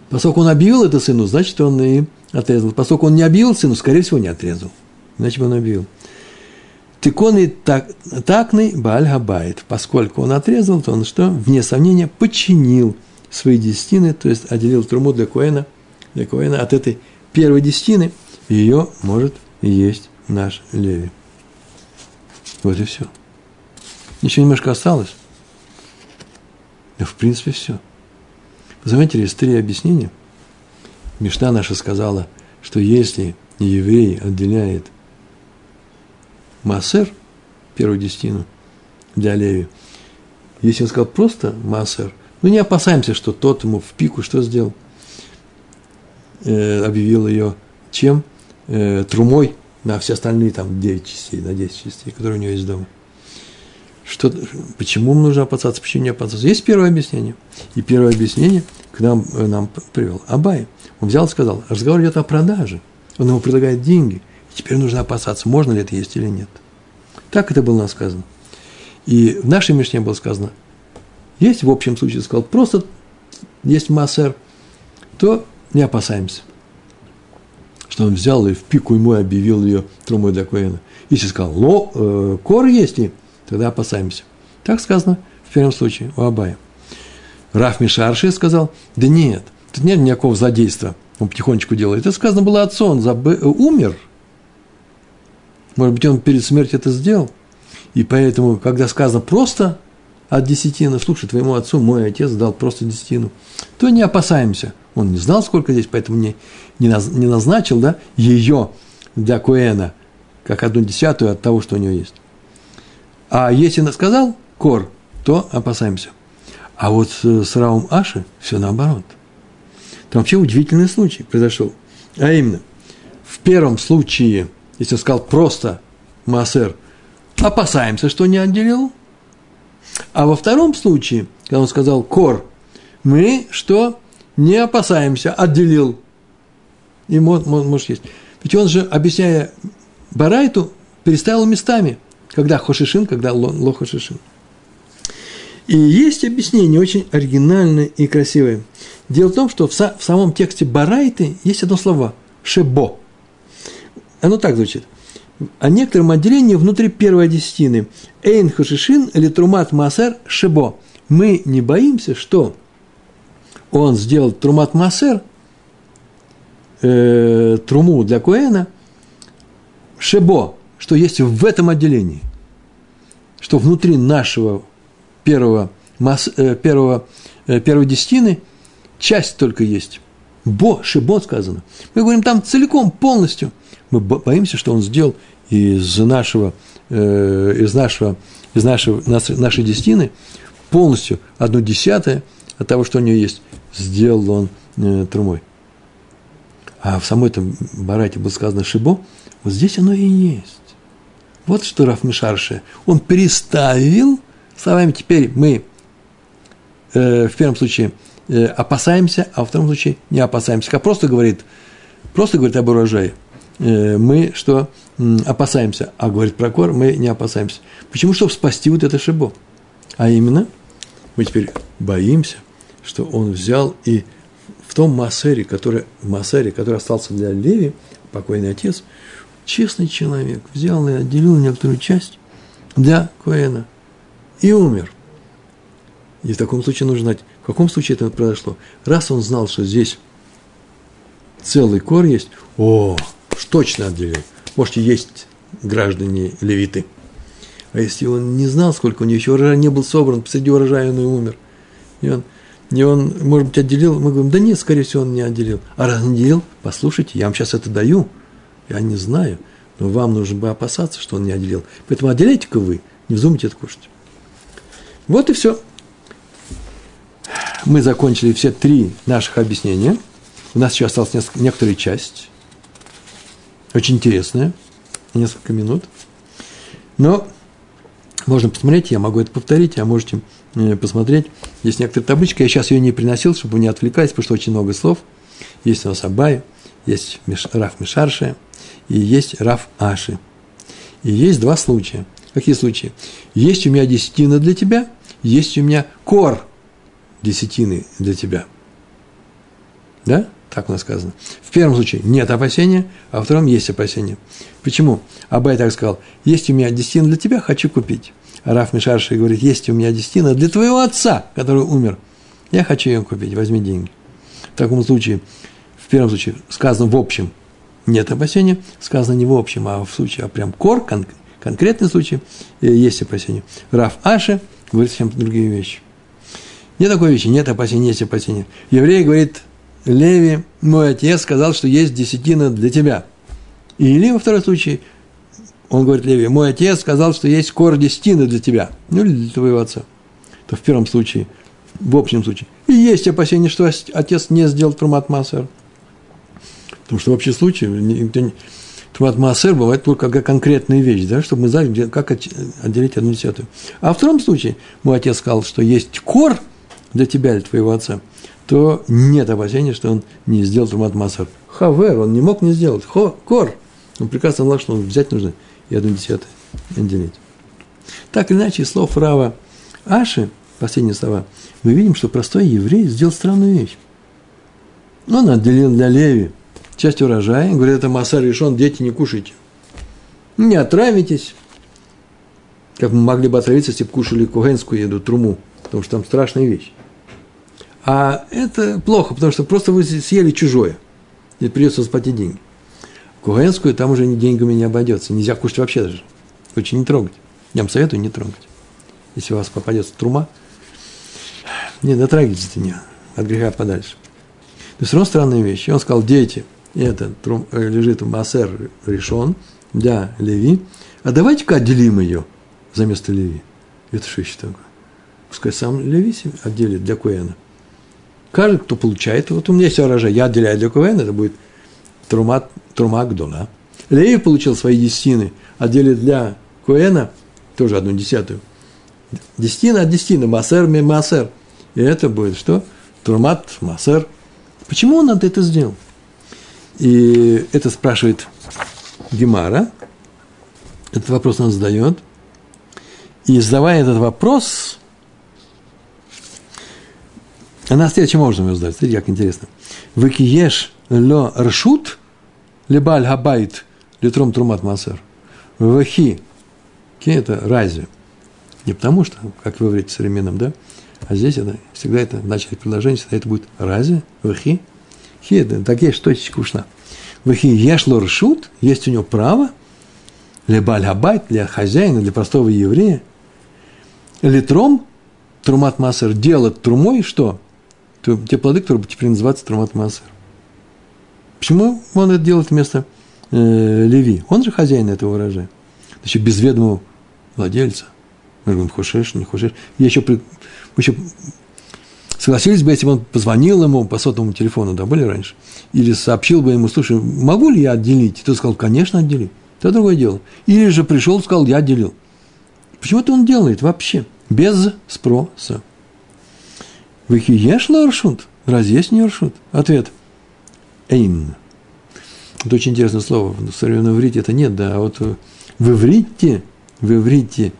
Поскольку он объявил это сыну, значит, он и отрезал. Поскольку он не объявил сыну, скорее всего, не отрезал. Иначе бы он объявил. Тиконы так, такный Бааль Габайт. Поскольку он отрезал, то он что? Вне сомнения, починил свои десятины, то есть отделил труму для Коэна, для Коэна от этой первой десятины, ее может есть наш Леви. Вот и все. Еще немножко осталось. В принципе все. Заметили, есть три объяснения. Мечта наша сказала, что если еврей отделяет Массер, первую десятину, для Леви, если он сказал просто Массер, ну не опасаемся, что тот ему в пику что сделал? Э, объявил ее чем? Э, трумой на все остальные там 9 частей, на 10 частей, которые у него есть дома. Что, почему нужно опасаться, почему не опасаться? Есть первое объяснение. И первое объяснение к нам, э, нам привел Абай. Он взял и сказал, разговор идет о продаже. Он ему предлагает деньги. Теперь нужно опасаться, можно ли это есть или нет. Так это было нам сказано. И в нашей Мишне было сказано, есть в общем случае, сказал, просто есть массер, то не опасаемся что он взял и в пику ему объявил ее трумой для Коэна. Если сказал, ло, э, кор есть, и тогда опасаемся. Так сказано в первом случае у Абая. Раф Мишарши сказал, да нет, тут нет никакого злодейства, он потихонечку делает. Это сказано было отцу, он забы, э, умер. Может быть, он перед смертью это сделал. И поэтому, когда сказано просто от десятины, слушай, твоему отцу мой отец дал просто десятину, то не опасаемся. Он не знал, сколько здесь, поэтому не, не, наз, не назначил да, ее для Коэна, как одну десятую от того, что у него есть. А если сказал Кор, то опасаемся. А вот с, с Раум Аши все наоборот. Там вообще удивительный случай произошел. А именно, в первом случае, если сказал просто Маасер, опасаемся, что не отделил. А во втором случае, когда он сказал Кор, мы что? Не опасаемся, отделил и может, есть. Ведь он же, объясняя Барайту, переставил местами, когда Хошишин, когда Ло Хошишин. И есть объяснение очень оригинальное и красивое. Дело в том, что в, в самом тексте Барайты есть одно слово – «шебо». Оно так звучит. О некотором отделении внутри первой десятины – «эйн хошишин» или «трумат масер шебо». Мы не боимся, что он сделал трумат масер э, труму для Коэна, шебо, что есть в этом отделении, что внутри нашего первого, масс, э, первого, э, первой десятины часть только есть. Бо, шебо сказано. Мы говорим там целиком, полностью. Мы боимся, что он сделал из нашего, э, из нашего, из нашего, нашей десятины полностью одну десятое от того, что у него есть, сделал он трумой а в самой этом барате было сказано шибо, вот здесь оно и есть. Вот что Раф Мишарше. Он переставил словами теперь мы э, в первом случае э, опасаемся, а во втором случае не опасаемся. Как просто говорит, просто говорит об урожае. Э, мы что опасаемся, а говорит про кор, мы не опасаемся. Почему? Чтобы спасти вот это шибо. А именно, мы теперь боимся, что он взял и в том Массере, который, Массере, который остался для Леви, покойный отец, честный человек, взял и отделил некоторую часть для Коэна и умер. И в таком случае нужно знать, в каком случае это произошло. Раз он знал, что здесь целый кор есть, о, точно отделил. Можете есть граждане левиты. А если он не знал, сколько у него еще урожай не был собран, посреди урожая он и умер. И он и он, может быть, отделил, мы говорим, да нет, скорее всего, он не отделил. А раз не отделил, послушайте, я вам сейчас это даю, я не знаю, но вам нужно бы опасаться, что он не отделил. Поэтому отделяйте-ка вы, не вздумайте это кушать. Вот и все. Мы закончили все три наших объяснения. У нас еще осталась некоторая часть, очень интересная, несколько минут. Но можно посмотреть, я могу это повторить, а можете Э, посмотреть. Есть некоторая табличка, я сейчас ее не приносил, чтобы не отвлекались, потому что очень много слов. Есть у нас Абай, есть Раф Мишарши, и есть Раф Аши. И есть два случая. Какие случаи? Есть у меня десятина для тебя, есть у меня кор десятины для тебя. Да? Так у нас сказано. В первом случае нет опасения, а во втором есть опасения. Почему? Абай так сказал, есть у меня десятина для тебя, хочу купить. А Раф Мишарши говорит, есть у меня десятина для твоего отца, который умер. Я хочу ее купить, возьми деньги. В таком случае, в первом случае сказано в общем, нет опасения, сказано не в общем, а в случае, а прям кор, кон, конкретный случай, есть опасения. Раф Аши говорит совсем другие вещи. Нет такой вещи, нет опасения, есть опасения. Еврей говорит, Леви, мой отец сказал, что есть десятина для тебя. Или во втором случае, он говорит Леви, мой отец сказал, что есть кор десятины для тебя, ну или для твоего отца. То в первом случае, в общем случае, и есть опасение, что отец не сделал трумат массер. Потому что в общем случае трумат массер бывает только как конкретная вещь, да, чтобы мы знали, где, как отделить одну десятую. А в втором случае мой отец сказал, что есть кор для тебя или твоего отца – то нет опасения, что он не сделал Трумат Масар. Хавер, он не мог не сделать. Хо, кор. Он прекрасно знал, что он взять нужно и одну десятую отделить. Так или иначе, слов Рава Аши, последние слова, мы видим, что простой еврей сделал странную вещь. Он отделил для Леви часть урожая, говорит, это Масар решен, дети не кушайте. Не отравитесь, как мы могли бы отравиться, если бы кушали кугенскую еду, труму, потому что там страшная вещь. А это плохо, потому что просто вы съели чужое. И придется заплатить деньги. Кугаенскую там уже деньгами не обойдется. Нельзя кушать вообще даже. Лучше не трогать. Я вам советую не трогать. Если у вас попадется трума, не дотрагивайтесь до нее. От греха подальше. Но все равно странная вещь. И он сказал, дети, это трум, э, лежит в Массер решен для Леви, а давайте-ка отделим ее за место Леви. Это что еще такое? Пускай сам Леви отделит для Куэна. Каждый, кто получает, вот у меня есть урожай, я отделяю для КВН, это будет трума, трума гдола. Леви получил свои десятины, отделит для Куэна тоже одну десятую. Десятина от десятины, массер ми массер. И это будет что? Трумат массер. Почему он это сделал? И это спрашивает Гемара. Этот вопрос он задает. И задавая этот вопрос, она следующим образом ее задает. Смотрите, как интересно. Выкиеш ло ршут, лебаль габайт, литром трумат масер. Вахи. Ки это разве? Не потому что, как вы говорите современном, да? А здесь это всегда это в начале предложения, всегда это будет разве? Вахи. Такие точечка ушна. Вахи ешло ршут, есть у него право, лебаль габайт, для хозяина, для простого еврея, литром трумат массер делать трумой что? то те плоды, которые теперь называются Трамат Маасер. Почему он это делает вместо э, Леви? Он же хозяин этого урожая. Значит, без ведомого владельца. Мы говорим, хошеш, не хошеш. Я еще, еще согласились бы, если бы он позвонил ему по сотовому телефону, да, были раньше, или сообщил бы ему, слушай, могу ли я отделить? И тот сказал, конечно, отдели. Это другое дело. Или же пришел сказал, я отделил. Почему это он делает вообще? Без спроса. Вихи еш ларшут? Разве есть не ршут? Ответ. Эйн. Это очень интересное слово. В современном иврите это нет, да. А вот в иврите, в иврите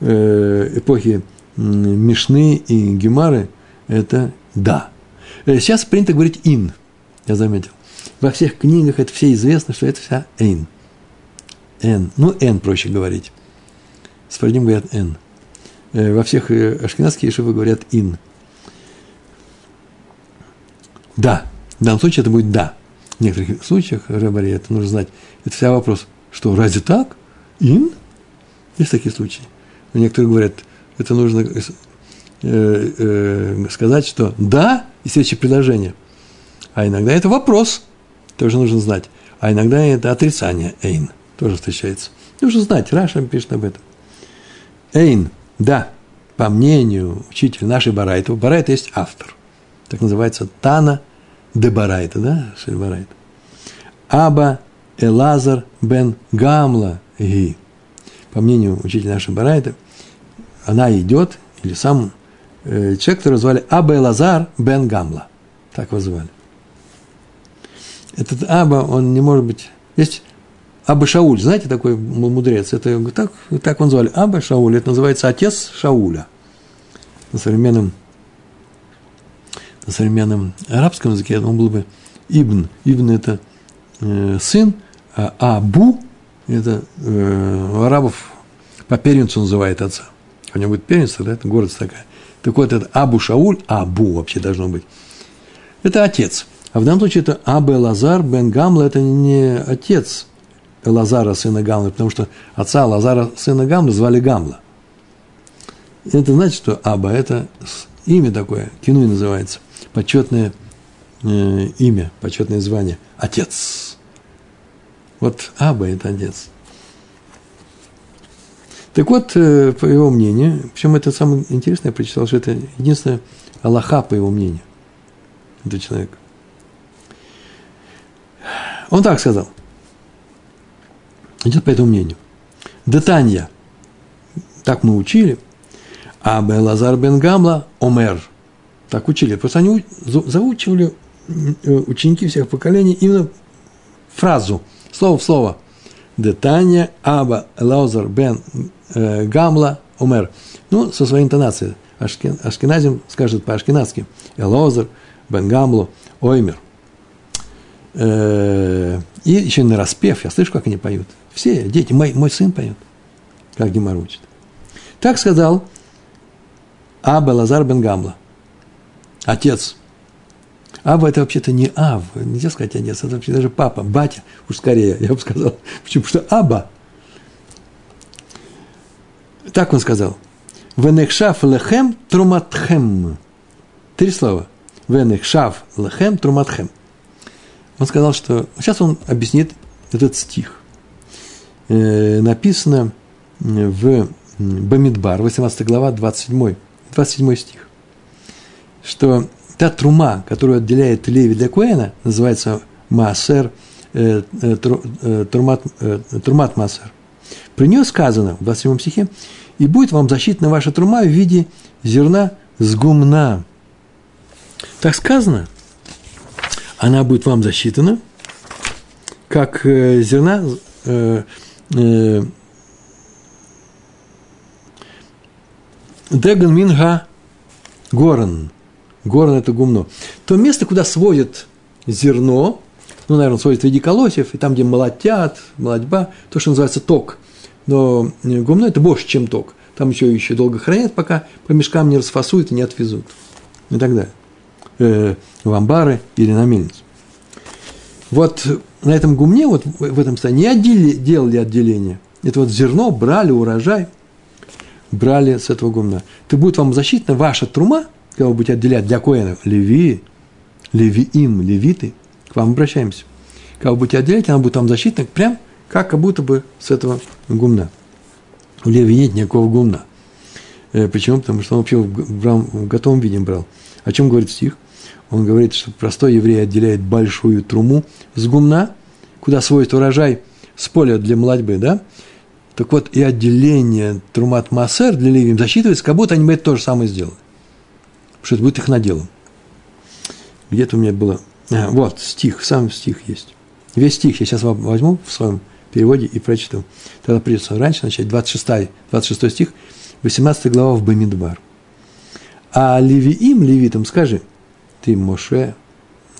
э, эпохи Мишны и Гемары это да. Э, сейчас принято говорить ин, я заметил. Во всех книгах это все известно, что это вся эйн. Н. Ну, Н проще говорить. Сфардим говорят Н. Э, во всех ашкенадских ешивы говорят ин. Да. В данном случае это будет да. В некоторых случаях, Рабари, это нужно знать. Это вся вопрос, что разве так? Ин? Есть такие случаи. Но некоторые говорят, это нужно э, э, сказать, что да, и следующее предложение. А иногда это вопрос, тоже нужно знать. А иногда это отрицание, эйн, тоже встречается. Нужно знать, Раша пишет об этом. Эйн, да, по мнению учителя нашей Барайта, у Барайта есть автор. Так называется Тана Дебарайта, да, Шельбарайта. Аба Элазар бен Гамла Ги. По мнению учителя нашего Барайта, она идет, или сам э, человек, которого звали Аба Элазар бен Гамла. Так его звали. Этот Аба, он не может быть... Есть Аба Шауль, знаете, такой мудрец, это так, так он звали, Аба Шауль, это называется отец Шауля. На современном на современном арабском языке он был бы Ибн. Ибн – это э, сын, а Абу – это э, у арабов по первенцу называет отца. У него будет первенство, да, это город такая. Так вот, это Абу Шауль, Абу вообще должно быть. Это отец. А в данном случае это Абе Лазар бен Гамла, это не отец Лазара, сына Гамла, потому что отца Лазара, сына Гамла, звали Гамла. Это значит, что Аба – это имя такое, кинуй называется, почетное э, имя, почетное звание – отец. Вот Аба – это отец. Так вот, э, по его мнению, причем это самое интересное, я прочитал, что это единственное Аллаха, по его мнению, это человек. Он так сказал. Идет по этому мнению. Детанья. Так мы учили. А Лазар бен Гамла Омер. Так учили. Просто они заучивали э, ученики всех поколений именно фразу, слово в слово. Детанья Аба Лазар бен э, Гамла Омер. Ну, со своей интонацией. Ашкен, Ашкеназим скажет по-ашкенадски. Элозер, Бен Гамлу, Оймер. Э, и еще на распев, я слышу, как они поют. Все дети, мой, мой сын поет, как Гимар учит. Так сказал Аба Лазар Бен Гамла, отец. Аба это вообще-то не Ав, нельзя сказать отец, это вообще даже папа, батя, уж скорее, я бы сказал. Почему? Потому что Аба. Так он сказал. Венехшав лехем труматхем. Три слова. Венехшав лехем труматхем он сказал, что... Сейчас он объяснит этот стих. Э, написано в Бамидбар, 18 глава, 27, 27 стих, что та трума, которую отделяет Леви для Куэна, называется Маасер, э, э, э, трумат, э, Маасер. При нее сказано в 27 стихе, «И будет вам защитна ваша трума в виде зерна с гумна». Так сказано – она будет вам засчитана, как э, зерна э, э, Деган Минга Горан. Горан – это гумно. То место, куда сводят зерно, ну, наверное, сводят в виде колосьев, и там, где молотят, молотьба, то, что называется ток. Но э, гумно – это больше, чем ток. Там еще, еще долго хранят, пока по мешкам не расфасуют и не отвезут. И так далее. Э, в амбары или на мельницу. Вот на этом гумне, вот в этом стане, не отдели, делали отделение. Это вот зерно брали, урожай, брали с этого гумна. Ты будет вам защитна ваша трума, вы будете отделять для коинов, леви, левиим, левиты, вам обращаемся. Когда вы будете отделять, она будет вам защитна, прям как будто бы с этого гумна. У леви нет никакого гумна. Э, почему? Потому что он вообще в готовом виде брал. О чем говорит стих? Он говорит, что простой еврей отделяет большую труму с гумна, куда сводит урожай с поля для молодьбы, да? Так вот, и отделение трумат массер для левим засчитывается, как будто они бы это то же самое сделали. Потому что это будет их наделом. Где-то у меня было... А, вот, стих, сам стих есть. Весь стих я сейчас возьму в своем переводе и прочту. Тогда придется раньше начать, 26, 26 стих, 18 глава в Бамидбар. А левиим, левитам, скажи – ты Моше,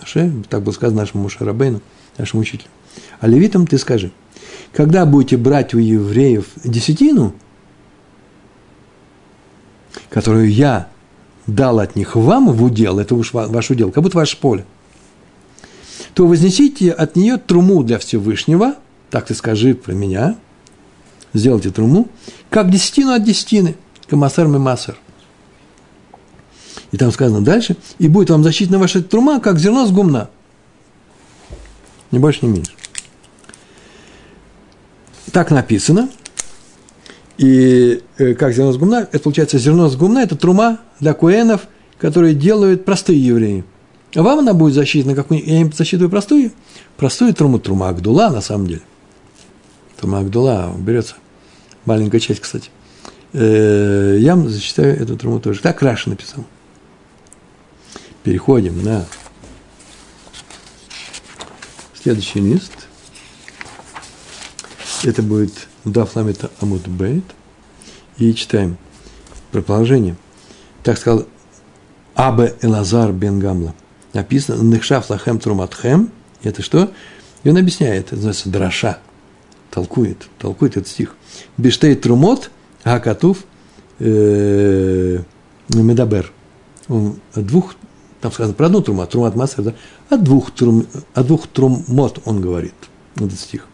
Моше, так было сказано нашему Моше Рабейну, нашему учителю. А левитам ты скажи, когда будете брать у евреев десятину, которую я дал от них вам в удел, это уж ваш удел, как будто ваше поле, то вознесите от нее труму для Всевышнего, так ты скажи про меня, сделайте труму, как десятину от десятины, камасар мемасар. И там сказано дальше, и будет вам защитна ваша трума, как зерно с гумна. Не больше, не меньше. Так написано. И э, как зерно с гумна, это получается зерно с гумна, это трума для куэнов, которые делают простые евреи. Вам она будет защитна, как я им засчитываю простую, простую труму, трума Агдула на самом деле. Трума Агдула берется, маленькая часть, кстати. Э, я вам зачитаю эту труму тоже. Так Раша написал переходим на следующий лист. Это будет Дафламета Амут Бейт. И читаем предположение. Так сказал Абе Элазар бен Гамла. Написано Нехшав лахем труматхем. Это что? И он объясняет, это называется драша. Толкует, толкует этот стих. Биштей трумот, гакатув, э, медабер. Он двух, там сказано про одну трумат, трумат массер, да? О двух, трум, о двух трумот он говорит, этот стих.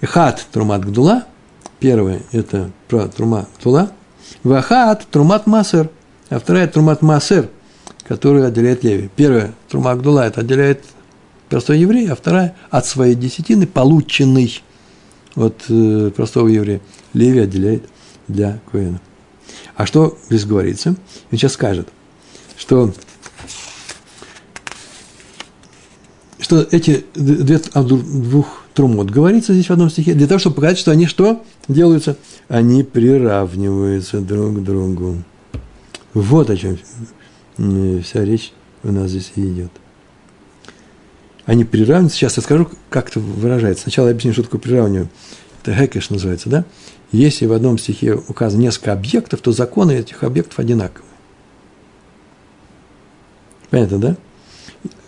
Эхат трумат гдула, первое – это про трума гдула, вахат трумат массер, а вторая трумат массер, которую отделяет Леви. Первая трума гдула – это отделяет простой еврей, а вторая – от своей десятины, полученный от э, простого еврея. Леви отделяет для Коэна. А что здесь говорится? Он сейчас скажет, что что эти две, а, двух трумот говорится здесь в одном стихе, для того, чтобы показать, что они что делаются? Они приравниваются друг к другу. Вот о чем вся речь у нас здесь и идет. Они приравниваются. Сейчас я скажу, как это выражается. Сначала я объясню, что такое приравнивание. Это хекеш называется, да? Если в одном стихе указано несколько объектов, то законы этих объектов одинаковые. Понятно, да?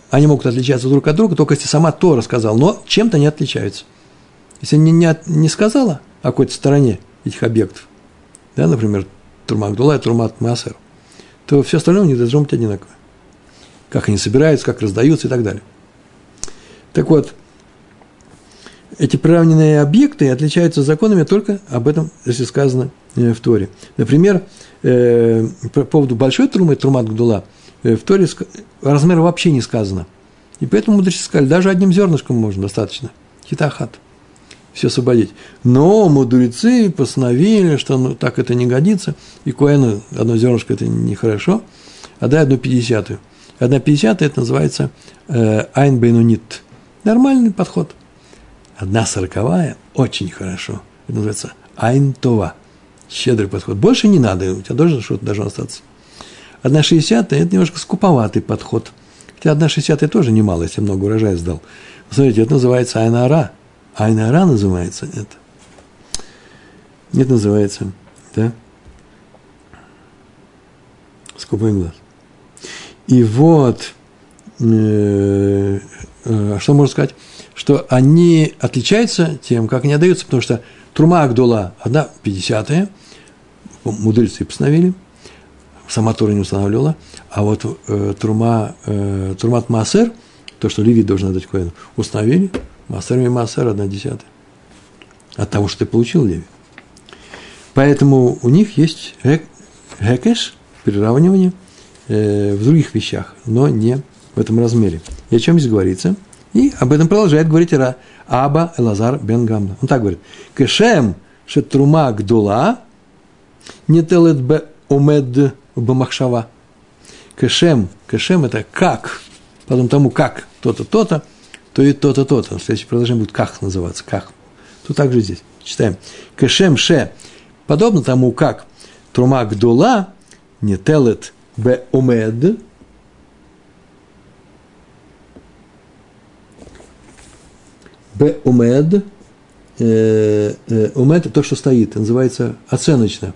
Они могут отличаться друг от друга, только если сама Тора сказала, но чем-то не отличаются. Если не, не, не сказала о какой-то стороне этих объектов, да, например, Турмак Дулай, Турмат Масер, то все остальное у них должно быть одинаковое. Как они собираются, как раздаются и так далее. Так вот, эти приравненные объекты отличаются законами только об этом, если сказано э, в Торе. Например, э, по поводу большой трумы, трумат гдула, э, в Торе размер вообще не сказано. И поэтому мудрецы сказали, даже одним зернышком можно достаточно. Хитахат. Все освободить. Но мудрецы постановили, что ну, так это не годится, и Коэну одно зернышко это нехорошо, а дай одну пятидесятую. Одна пятидесятая это называется э, айн бейнунит. Нормальный подход – Одна сороковая – очень хорошо. Это называется айнтова. Щедрый подход. Больше не надо, у тебя должен что-то должно остаться. Одна шестьдесятая – это немножко скуповатый подход. Хотя одна шестьдесятая тоже немало, если много урожая сдал. Смотрите, это называется айнара. Айнара называется это. Это называется, да? Скупой глаз. И вот, э, э, что можно сказать? что они отличаются тем, как они отдаются, потому что Трума Агдула – одна пятидесятая, мудрецы постановили, сама Тора не устанавливала, а вот э, Трума, э, Трумат Маасер, то, что Левит должен отдать Коэну, установили, Маасер и Маасер – одна десятая. От того, что ты получил, Леви. Поэтому у них есть гекеш, приравнивание э, в других вещах, но не в этом размере. И о чем здесь говорится – и об этом продолжает говорить Ра. Аба Элазар бен Гамда. Он так говорит. Кешем шетрума гдула не телет бе омед бамахшава. Кешем, кешем это как, потом тому как то-то, то-то, то и то-то, то-то. Следующее предложение будет как называться, как. Тут также здесь. Читаем. Кешем ше, подобно тому как трума гдула не телет бе омед, Б умед, э, э, умед – это то, что стоит, называется оценочно.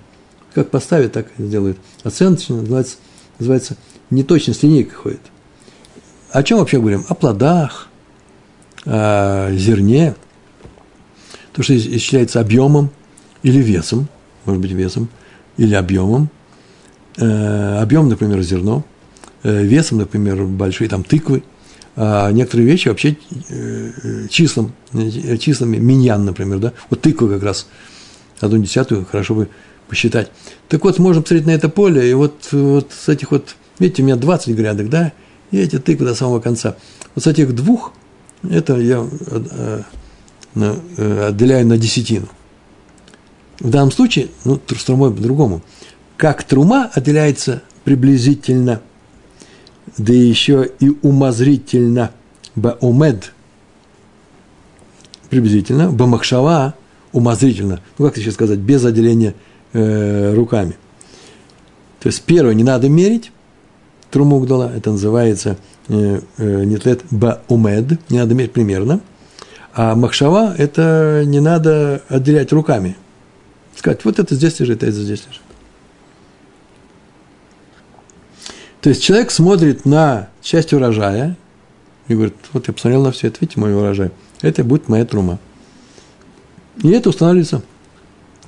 Как поставить, так и сделает. Оценочно называется, называется неточность линейка ходит. О чем вообще говорим? О плодах, о зерне, то, что исчисляется объемом или весом, может быть, весом, или объемом. Э, объем, например, зерно, весом, например, большие там тыквы – а некоторые вещи вообще э, э, числом, э, числами, миньян, например, да, вот тыкву как раз, одну десятую хорошо бы посчитать. Так вот, можно посмотреть на это поле, и вот, вот с этих вот, видите, у меня 20 грядок, да, и эти тыквы до самого конца. Вот с этих двух, это я отделяю на десятину. В данном случае, ну, с трумой по-другому. Как трума отделяется приблизительно да еще и умозрительно, баумед, приблизительно, бамахшава, умозрительно, ну как еще сказать, без отделения э, руками. То есть первое, не надо мерить, труму дала, это называется э, э, нетлет баумед, не надо мерить примерно, а махшава – это не надо отделять руками. Сказать, вот это здесь лежит, а это здесь лежит. То есть человек смотрит на часть урожая и говорит, вот я посмотрел на все это, видите, мой урожай, это будет моя трума. И это устанавливается.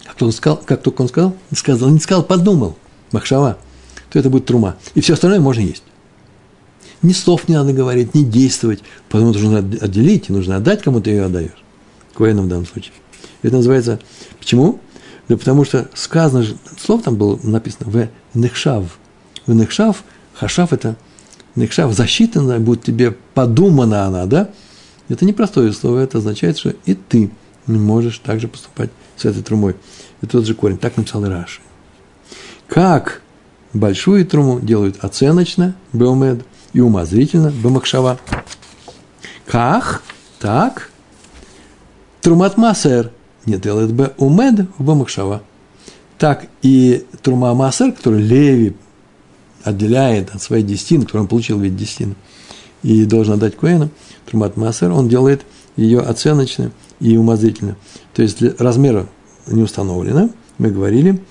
Как, он сказал, как только он сказал, сказал, не сказал, подумал, махшава, то это будет трума. И все остальное можно есть. Ни слов не надо говорить, ни действовать, потому что нужно отделить, нужно отдать, кому ты ее отдаешь. К военным в данном случае. Это называется, почему? Да потому что сказано, слово там было написано, в нехшав. В нехшав, хашав это, нехшав засчитана, будет тебе подумана она, да? Это непростое слово, это означает, что и ты можешь также поступать с этой трумой. Это тот же корень. Так написал Раши. Как большую труму делают оценочно, беомед, и умозрительно, бемахшава. Как? Так? Трумат масер не делает бы умед в бемахшава. Так и трума масер, который Леви отделяет от своей десятины, которую он получил в виде десятины, и должен отдать Коэну, трумат масер, он делает ее оценочно и умозрительно. То есть размера не установлено, мы говорили,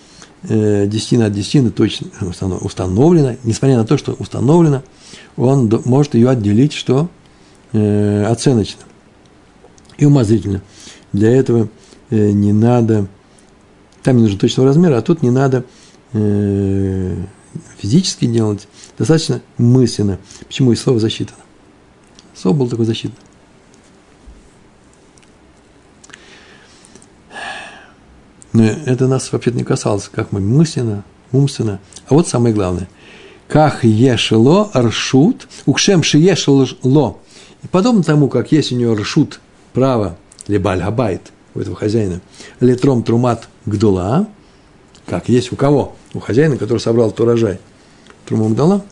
десятина от десятины точно установлено, несмотря на то, что установлено, он может ее отделить, что э, оценочно и умозрительно. Для этого э, не надо, там не нужно точного размера, а тут не надо э, физически делать, достаточно мысленно. Почему и слово засчитано? Слово было такое засчитано. Это нас вообще не касалось, как мы мысленно, умственно. А вот самое главное. Как ешело ршут, укшем шиешело. Подобно тому, как есть у него ршут, право, либо альгабайт, у этого хозяина, литром трумат гдула, как есть у кого? У хозяина, который собрал этот урожай. Труму гдула.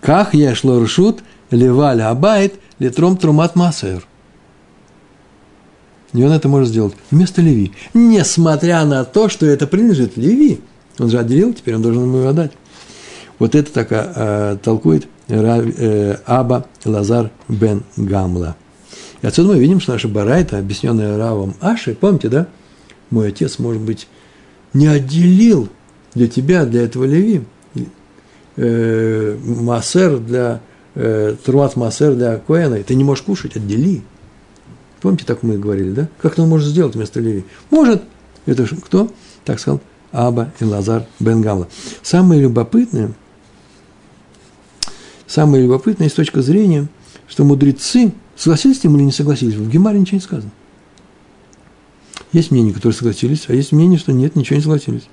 Как ешло ршут, леваль абайт, литром трумат масер. И он это может сделать вместо Леви. Несмотря на то, что это принадлежит Леви. Он же отделил, теперь он должен ему его отдать. Вот это так э, толкует э, Аба Лазар бен Гамла. И отсюда мы видим, что наша барайта, объясненная Равом Аши, помните, да? Мой отец, может быть, не отделил для тебя, для этого Леви, э, массер для, э, трумат массер для Коэна, ты не можешь кушать, отдели. Помните, так мы говорили, да? Как он может сделать вместо Леви? Может. Это кто? Так сказал Аба и Лазар бен Гамла. Самое любопытное, самое любопытное с точки зрения, что мудрецы согласились с ним или не согласились. В Гемаре ничего не сказано. Есть мнения, которые согласились, а есть мнение, что нет, ничего не согласились.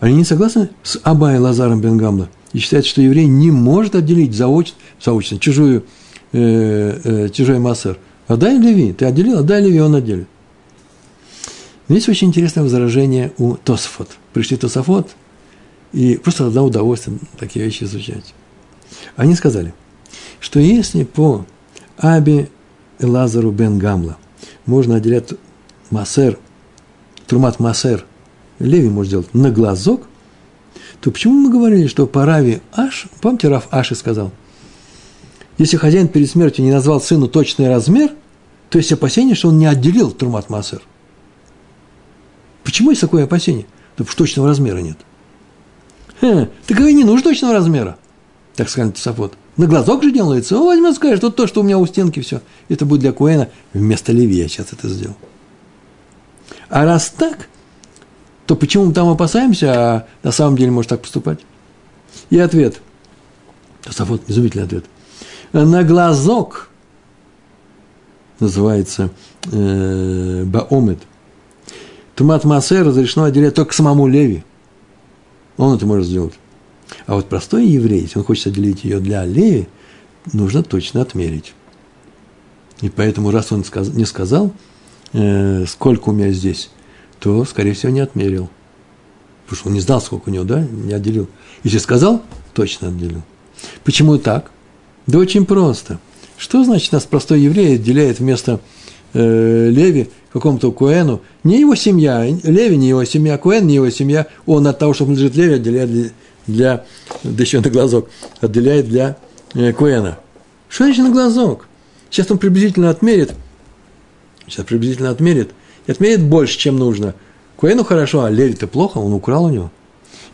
Они не согласны с Аба и Лазаром бен Гамла и считают, что еврей не может отделить заочно, заочно чужую, э, э, чужой массер Отдай Леви, ты отделил, отдай Леви, он отделит. Но есть очень интересное возражение у Тосфот. Пришли Тософот, и просто одно удовольствие такие вещи изучать. Они сказали, что если по Аби Лазару бен Гамла можно отделять массер, трумат массер, Леви может сделать на глазок, то почему мы говорили, что по Рави Аш, помните, Раф Аши сказал – если хозяин перед смертью не назвал сыну точный размер, то есть опасение, что он не отделил Трумат Массер. Почему есть такое опасение? Потому что точного размера нет. Ха, так и не нужно точного размера, так сказал Тософот. На глазок же делается. Он возьмет, скажет, вот то, что у меня у стенки все. Это будет для Куэна вместо Леви я сейчас это сделал. А раз так, то почему мы там опасаемся, а на самом деле может так поступать? И ответ. Тософот, изумительный ответ – на глазок, называется э, Баомет. Тумат Масе разрешено отделять только самому Леви. Он это может сделать. А вот простой еврей, если он хочет отделить ее для Леви, нужно точно отмерить. И поэтому, раз он не сказал, э, сколько у меня здесь, то, скорее всего, не отмерил. Потому что он не знал, сколько у него, да, не отделил. Если сказал, точно отделил. Почему так? Да очень просто. Что значит нас простой еврей отделяет вместо э, Леви какому-то Куэну? Не его семья, Леви не его семья, Куэн не его семья. Он от того, что принадлежит Леви, отделяет для, для да еще на глазок, отделяет для э, Куэна. Что значит на глазок? Сейчас он приблизительно отмерит, сейчас приблизительно отмерит, и отмерит больше, чем нужно. Куэну хорошо, а Леви-то плохо, он украл у него.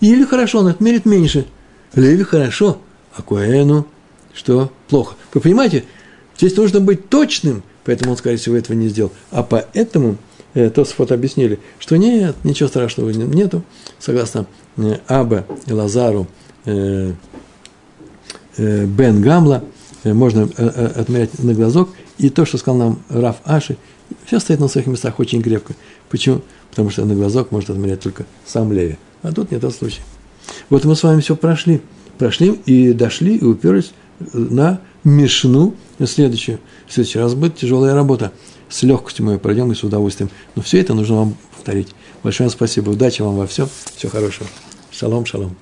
Или хорошо, он отмерит меньше. Леви хорошо, а Коэну что плохо. Вы понимаете, здесь нужно быть точным, поэтому он, скорее всего, этого не сделал. А поэтому э, Тосфот объяснили, что нет, ничего страшного нету, согласно э, Аба и Лазару э, э, Бен Гамла, э, можно э, э, отмерять на глазок, и то, что сказал нам Раф Аши, все стоит на своих местах очень крепко. Почему? Потому что на глазок может отмерять только сам Леви. А тут не тот случай. Вот мы с вами все прошли. Прошли и дошли, и уперлись на Мишну следующую. В следующий раз будет тяжелая работа. С легкостью мы ее пройдем и с удовольствием. Но все это нужно вам повторить. Большое вам спасибо. Удачи вам во всем. Всего хорошего. Шалом, шалом.